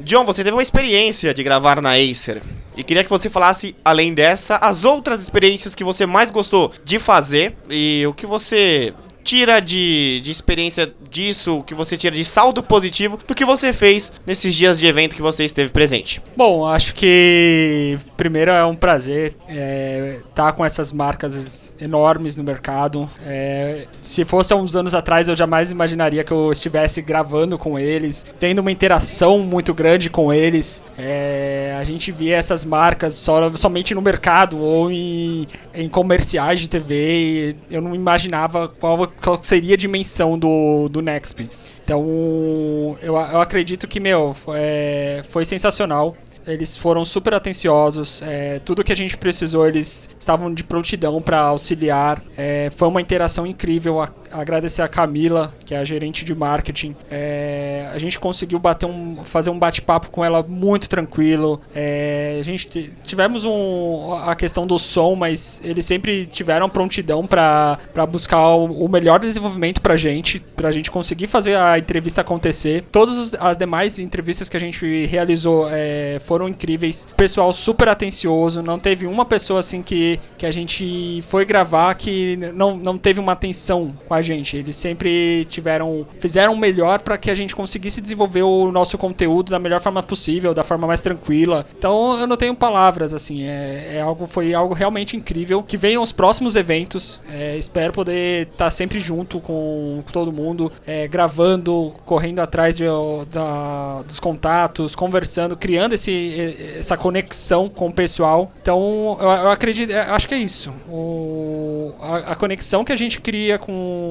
John, você teve uma experiência de gravar na Acer. E queria que você falasse, além dessa, as outras experiências que você mais gostou de fazer e o que você tira de, de experiência disso, o que você tira de saldo positivo do que você fez nesses dias de evento que você esteve presente? Bom, acho que primeiro é um prazer estar é, tá com essas marcas enormes no mercado. É, se fosse há uns anos atrás, eu jamais imaginaria que eu estivesse gravando com eles, tendo uma interação muito grande com eles. É, a gente via essas marcas só, somente no mercado ou em, em comerciais de TV. eu não imaginava qual qual seria a dimensão do, do Nexp. Então, eu, eu acredito que, meu, é, foi sensacional. Eles foram super atenciosos. É, tudo que a gente precisou, eles estavam de prontidão para auxiliar. É, foi uma interação incrível. A, agradecer a Camila, que é a gerente de marketing. É, a gente conseguiu bater um, fazer um bate-papo com ela muito tranquilo. É, a gente tivemos um, a questão do som, mas eles sempre tiveram prontidão para buscar o, o, melhor desenvolvimento para gente, para a gente conseguir fazer a entrevista acontecer. Todas as demais entrevistas que a gente realizou é, foram incríveis. Pessoal super atencioso, não teve uma pessoa assim que, que a gente foi gravar que não, não teve uma atenção com a a gente. Eles sempre tiveram, fizeram o melhor para que a gente conseguisse desenvolver o nosso conteúdo da melhor forma possível, da forma mais tranquila. Então eu não tenho palavras assim. É, é algo, foi algo realmente incrível. Que venham os próximos eventos. É, espero poder estar tá sempre junto com, com todo mundo, é, gravando, correndo atrás de, da, dos contatos, conversando, criando esse, essa conexão com o pessoal. Então eu, eu acredito, acho que é isso. O, a, a conexão que a gente cria com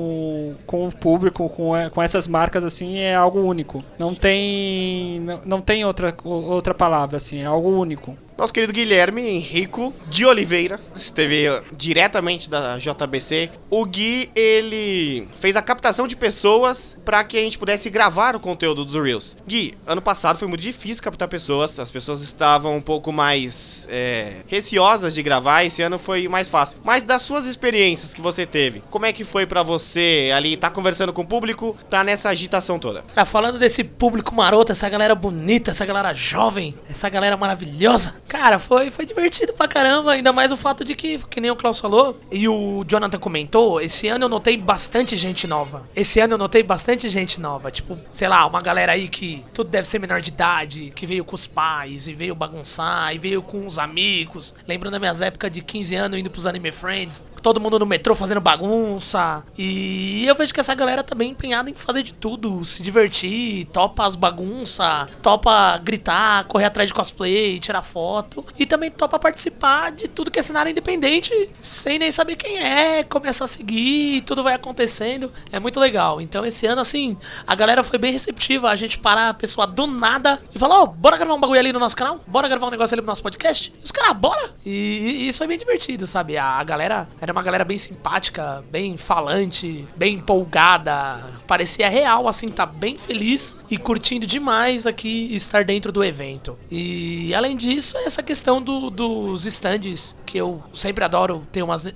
com, o público, com, com essas marcas, assim, é algo único. Não tem, não, não tem outra, outra palavra, assim, é algo único. Nosso querido Guilherme Henrico de Oliveira esteve diretamente da JBC. O Gui, ele fez a captação de pessoas para que a gente pudesse gravar o conteúdo dos Reels. Gui, ano passado foi muito difícil captar pessoas, as pessoas estavam um pouco mais é, receosas de gravar, esse ano foi mais fácil. Mas das suas experiências que você teve, como é que foi para você ali, tá conversando com o público, tá nessa agitação toda? Tá falando desse público maroto, essa galera bonita, essa galera jovem, essa galera maravilhosa. Cara, foi, foi divertido pra caramba, ainda mais o fato de que, que nem o Klaus falou, e o Jonathan comentou, esse ano eu notei bastante gente nova. Esse ano eu notei bastante gente nova. Tipo, sei lá, uma galera aí que tudo deve ser menor de idade, que veio com os pais, e veio bagunçar, e veio com os amigos. Lembrando das minhas épocas de 15 anos indo pros Anime Friends, todo mundo no metrô fazendo bagunça. E eu vejo que essa galera tá bem empenhada em fazer de tudo, se divertir, topa as bagunças, topa gritar, correr atrás de cosplay, tirar foto e também topa participar de tudo que é cenário independente sem nem saber quem é, começar a seguir, tudo vai acontecendo. É muito legal. Então esse ano, assim, a galera foi bem receptiva. A gente parar a pessoa do nada e falar: Ó, oh, bora gravar um bagulho ali no nosso canal? Bora gravar um negócio ali no nosso podcast? E os caras, bora! E, e, isso foi bem divertido, sabe? A, a galera era uma galera bem simpática, bem falante, bem empolgada. Parecia real, assim, tá bem feliz e curtindo demais aqui estar dentro do evento. E além disso, essa questão do, dos stands, que eu sempre adoro ter umas,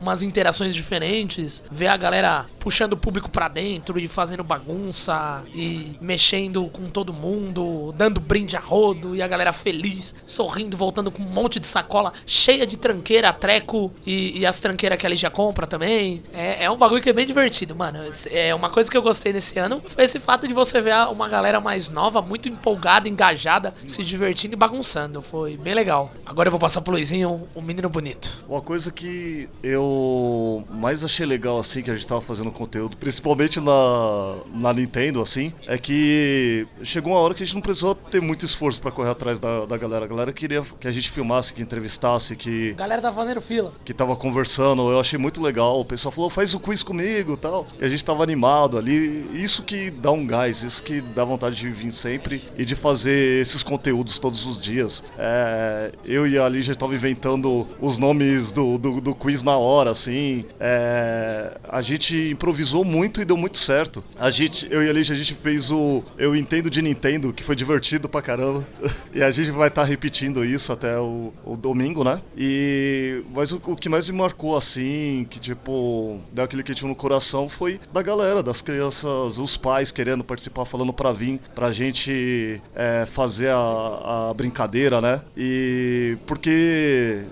umas interações diferentes, ver a galera puxando o público para dentro e fazendo bagunça e mexendo com todo mundo, dando brinde a rodo e a galera feliz, sorrindo, voltando com um monte de sacola cheia de tranqueira, treco e, e as tranqueiras que ela já compra também. É, é um bagulho que é bem divertido, mano. É uma coisa que eu gostei nesse ano foi esse fato de você ver uma galera mais nova, muito empolgada, engajada, se divertindo e bagunçando. Foi bem legal. Agora eu vou passar pro Luizinho, o um menino bonito. Uma coisa que eu mais achei legal assim que a gente tava fazendo conteúdo, principalmente na, na Nintendo, assim, é que chegou uma hora que a gente não precisou ter muito esforço para correr atrás da, da galera. A galera queria que a gente filmasse, que entrevistasse, que. A galera tá fazendo fila. Que tava conversando, eu achei muito legal. O pessoal falou, faz o quiz comigo tal. E a gente tava animado ali. Isso que dá um gás, isso que dá vontade de vir sempre e de fazer esses conteúdos todos os dias. É, É, eu e a Lígia estavam inventando os nomes do, do, do quiz na hora, assim. É, a gente improvisou muito e deu muito certo. A gente, eu e a Lígia, a gente fez o Eu Entendo de Nintendo, que foi divertido pra caramba. E a gente vai estar tá repetindo isso até o, o, domingo, né? E mas o, o, que mais me marcou assim, que tipo, deu aquele quentinho no coração foi da galera, das crianças, os pais querendo participar, falando pra vir, pra gente é, fazer a, a brincadeira, né? E porque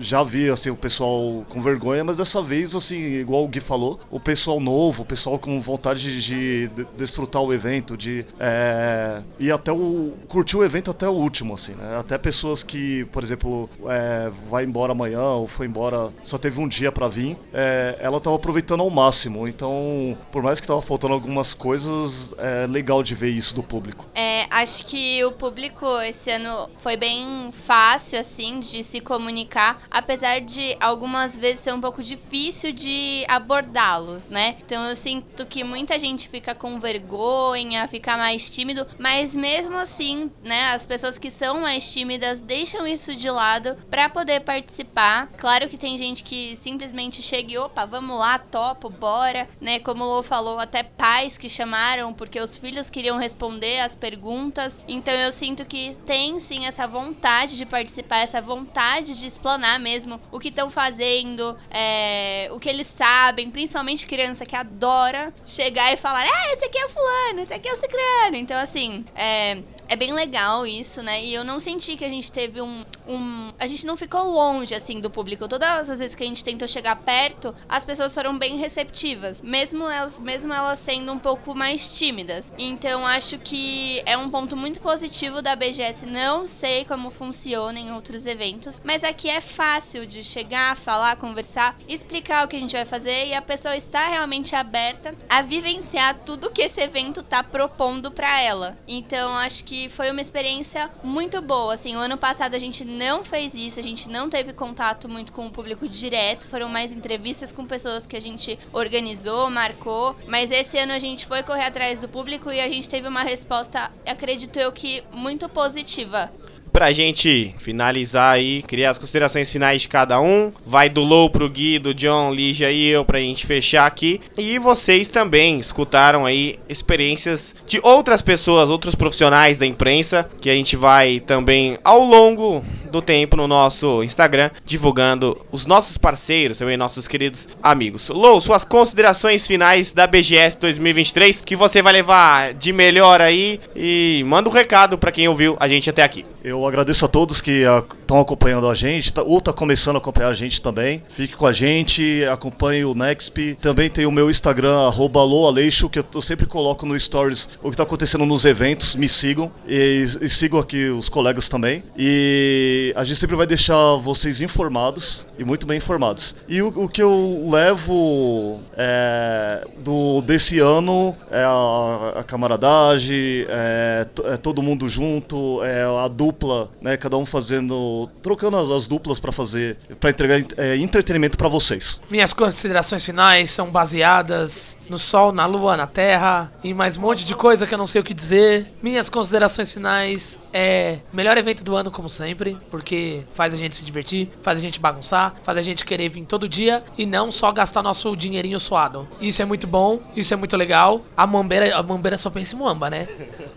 já vi assim o pessoal com vergonha, mas dessa vez assim, igual o Gui falou, o pessoal novo, o pessoal com vontade de, de desfrutar o evento, de é, até o curtir o evento até o último, assim, né? Até pessoas que, por exemplo, é, vai embora amanhã ou foi embora, só teve um dia para vir, é, ela tava aproveitando ao máximo. Então, por mais que tava faltando algumas coisas, é legal de ver isso do público. É, acho que o público esse ano foi bem fácil, assim, de se comunicar, apesar de algumas vezes ser um pouco difícil de abordá-los, né? Então eu sinto que muita gente fica com vergonha, fica mais tímido, mas mesmo assim, né, as pessoas que são mais tímidas deixam isso de lado para poder participar. Claro que tem gente que simplesmente chega e opa, vamos lá, topo, bora, né? Como o Lô falou, até pais que chamaram porque os filhos queriam responder as perguntas. Então eu sinto que tem sim essa vontade de participar, essa vontade de explanar mesmo o que estão fazendo, é, o que eles sabem, principalmente criança que adora chegar e falar: ah, esse aqui é o fulano, esse aqui é o cicrano. Então, assim, é, é bem legal isso, né? E eu não senti que a gente teve um, um. A gente não ficou longe, assim, do público. Todas as vezes que a gente tentou chegar perto, as pessoas foram bem receptivas. Mesmo elas, mesmo elas sendo um pouco mais tímidas. Então acho que é um ponto muito positivo da BGS. Não sei como funciona em outros eventos, mas aqui é fácil de chegar, falar, conversar, explicar o que a gente vai fazer e a pessoa está realmente aberta a vivenciar tudo que esse evento tá propondo para ela. Então acho que foi uma experiência muito boa. Assim, o ano passado a gente não fez isso, a gente não teve contato muito com o público direto, foram mais entrevistas com pessoas que a gente organizou, marcou, mas esse ano a gente foi correr atrás do público e a gente teve uma resposta, acredito eu que muito positiva pra gente finalizar aí, criar as considerações finais de cada um. Vai do Low pro Gui, do John, Lígia e eu pra gente fechar aqui. E vocês também escutaram aí experiências de outras pessoas, outros profissionais da imprensa, que a gente vai também ao longo do tempo no nosso Instagram, divulgando os nossos parceiros, também nossos queridos amigos. Lou, suas considerações finais da BGS 2023, que você vai levar de melhor aí e manda um recado para quem ouviu a gente até aqui. Eu agradeço a todos que estão acompanhando a gente, tá, ou tá começando a acompanhar a gente também. Fique com a gente, acompanhe o Nexp. Também tem o meu Instagram, @loaleixo, que eu sempre coloco no stories o que está acontecendo nos eventos. Me sigam e, e sigam aqui os colegas também. E a gente sempre vai deixar vocês informados e muito bem informados. E o, o que eu levo é, do desse ano é a, a camaradagem, é, é, todo mundo junto, é a dupla, né? Cada um fazendo, trocando as, as duplas para fazer, para entregar é, entretenimento para vocês. Minhas considerações finais são baseadas no sol, na lua, na terra e mais um monte de coisa que eu não sei o que dizer. Minhas considerações finais é melhor evento do ano como sempre porque faz a gente se divertir, faz a gente bagunçar, faz a gente querer vir todo dia e não só gastar nosso dinheirinho suado. Isso é muito bom, isso é muito legal. A Mambeira, a Mambeira só pensa em Muamba, né?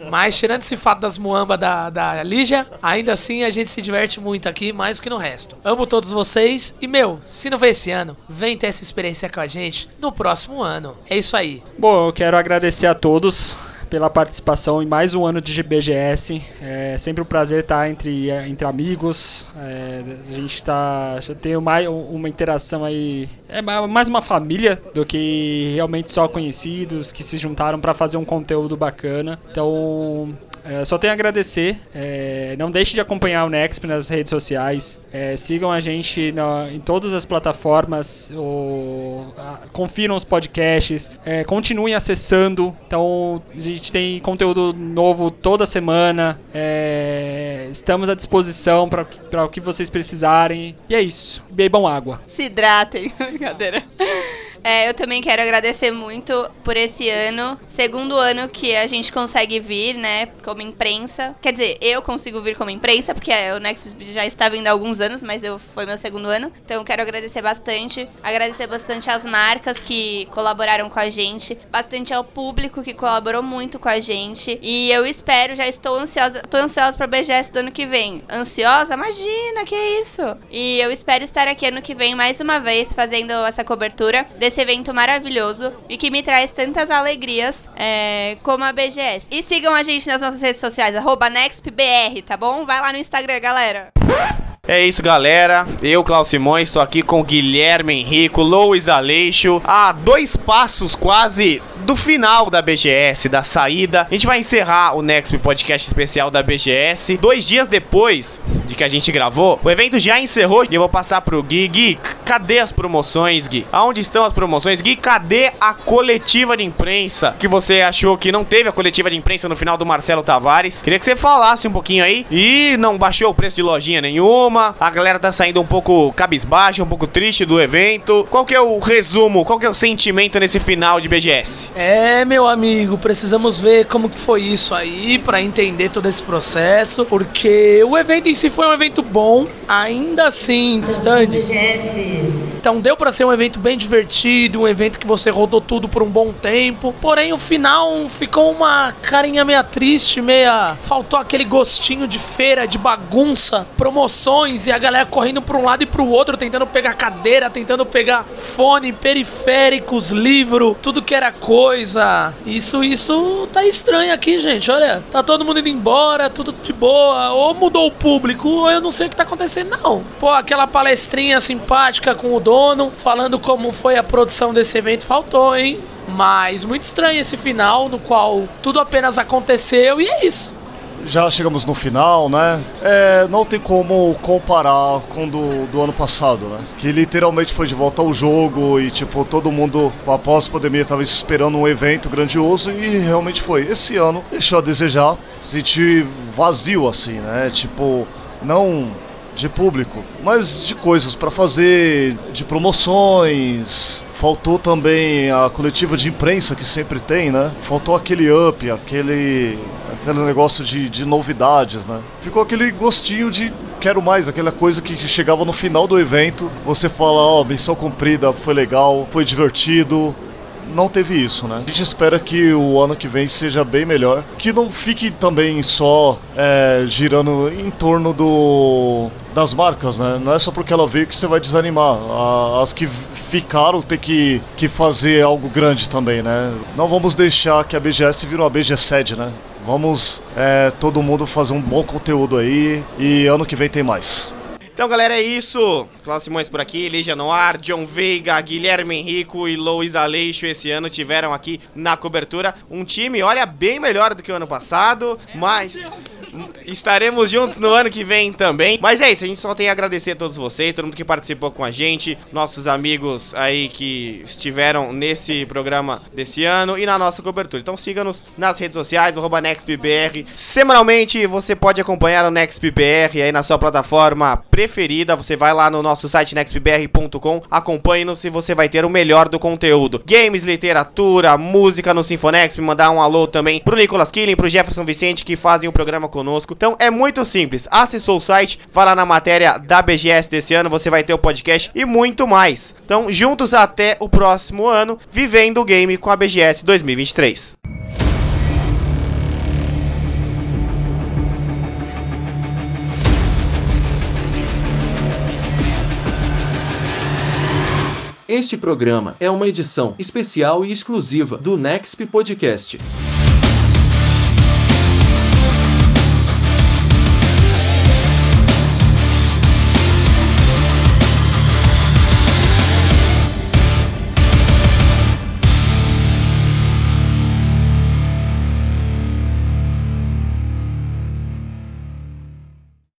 Mas tirando esse fato das Muamba da, da Lígia, ainda assim a gente se diverte muito aqui, mais que no resto. Amo todos vocês e, meu, se não foi esse ano, vem ter essa experiência com a gente no próximo ano. É isso aí. Bom, eu quero agradecer a todos pela participação em mais um ano de GBGS. É sempre um prazer estar entre, entre amigos. É, a gente está já tem mais uma interação aí, é mais uma família do que realmente só conhecidos que se juntaram para fazer um conteúdo bacana. Então é, só tenho a agradecer. É, não deixe de acompanhar o Nexp nas redes sociais. É, sigam a gente na, em todas as plataformas. A, confiram os podcasts. É, continuem acessando. Então, a gente tem conteúdo novo toda semana. É, estamos à disposição para o que vocês precisarem. E é isso. Bebam água. Se hidratem. Brincadeira. É, eu também quero agradecer muito por esse ano. Segundo ano que a gente consegue vir, né, como imprensa. Quer dizer, eu consigo vir como imprensa, porque o Nexus já está vindo há alguns anos, mas eu foi meu segundo ano. Então quero agradecer bastante. Agradecer bastante às marcas que colaboraram com a gente. Bastante ao público que colaborou muito com a gente. E eu espero, já estou ansiosa. Tô ansiosa pra BGS do ano que vem. Ansiosa? Imagina, que isso! E eu espero estar aqui ano que vem mais uma vez fazendo essa cobertura desse evento maravilhoso e que me traz tantas alegrias é, como a BGS. E sigam a gente nas nossas redes sociais, NextBR, tá bom? Vai lá no Instagram, galera. É isso, galera. Eu, Klaus Simões, estou aqui com Guilherme Henrico, Louis Aleixo, a dois passos quase do final da BGS, da saída. A gente vai encerrar o Next Podcast especial da BGS. Dois dias depois de que a gente gravou, o evento já encerrou e eu vou passar pro Gui. Gui, cadê as promoções, Gui? Aonde estão as promoções? Gui, cadê a coletiva de imprensa que você achou que não teve a coletiva de imprensa no final do Marcelo Tavares? Queria que você falasse um pouquinho aí. E não baixou o preço de lojinha nenhuma. A galera tá saindo um pouco cabisbaixa, um pouco triste do evento. Qual que é o resumo? Qual que é o sentimento nesse final de BGS? É, meu amigo, precisamos ver como que foi isso aí para entender todo esse processo, porque o evento em si foi um evento bom, ainda assim, stands. Então deu para ser um evento bem divertido, um evento que você rodou tudo por um bom tempo. Porém, o final ficou uma carinha meia triste, meia faltou aquele gostinho de feira, de bagunça, promoções e a galera correndo para um lado e para o outro, tentando pegar cadeira, tentando pegar fone, periféricos, livro, tudo que era coisa. Isso, isso tá estranho aqui, gente. Olha, tá todo mundo indo embora, tudo de boa. Ou mudou o público, ou eu não sei o que tá acontecendo, não. Pô, aquela palestrinha simpática com o dono, falando como foi a produção desse evento, faltou, hein? Mas muito estranho esse final, no qual tudo apenas aconteceu e é isso já chegamos no final, né? É, não tem como comparar com do, do ano passado, né? Que literalmente foi de volta ao jogo e, tipo, todo mundo, após a pandemia, estava esperando um evento grandioso e realmente foi. Esse ano deixou a desejar, senti vazio, assim, né? Tipo, não de público, mas de coisas para fazer, de promoções. Faltou também a coletiva de imprensa que sempre tem, né? Faltou aquele up, aquele aquele negócio de, de novidades, né? Ficou aquele gostinho de quero mais, aquela coisa que chegava no final do evento, você fala, ó, oh, missão cumprida, foi legal, foi divertido, não teve isso, né? A gente espera que o ano que vem seja bem melhor. Que não fique também só é, girando em torno do das marcas, né? Não é só porque ela veio que você vai desanimar. As que ficaram tem que, que fazer algo grande também, né? Não vamos deixar que a BGS vire uma BGSED, né? Vamos é, todo mundo fazer um bom conteúdo aí e ano que vem tem mais. Então, galera, é isso. Cláudio Simões por aqui, Lígia Noir, John Veiga, Guilherme Henrico e Louis Aleixo esse ano tiveram aqui na cobertura. Um time, olha, bem melhor do que o ano passado, mas estaremos juntos no ano que vem também. Mas é isso, a gente só tem a agradecer a todos vocês, todo mundo que participou com a gente, nossos amigos aí que estiveram nesse programa desse ano e na nossa cobertura. Então siga-nos nas redes sociais, NextBR. Semanalmente você pode acompanhar o NextBR aí na sua plataforma preferida. Você vai lá no nosso site nextbr.com, acompanhe-nos e você vai ter o melhor do conteúdo. Games, literatura, música no Sinfonex, me mandar um alô também pro Nicolas Killing, pro Jefferson Vicente que fazem o programa conosco. Então é muito simples. Acessou o site, vai lá na matéria da BGS desse ano, você vai ter o podcast e muito mais. Então, juntos até o próximo ano, vivendo o game com a BGS 2023. Este programa é uma edição especial e exclusiva do Nexp Podcast.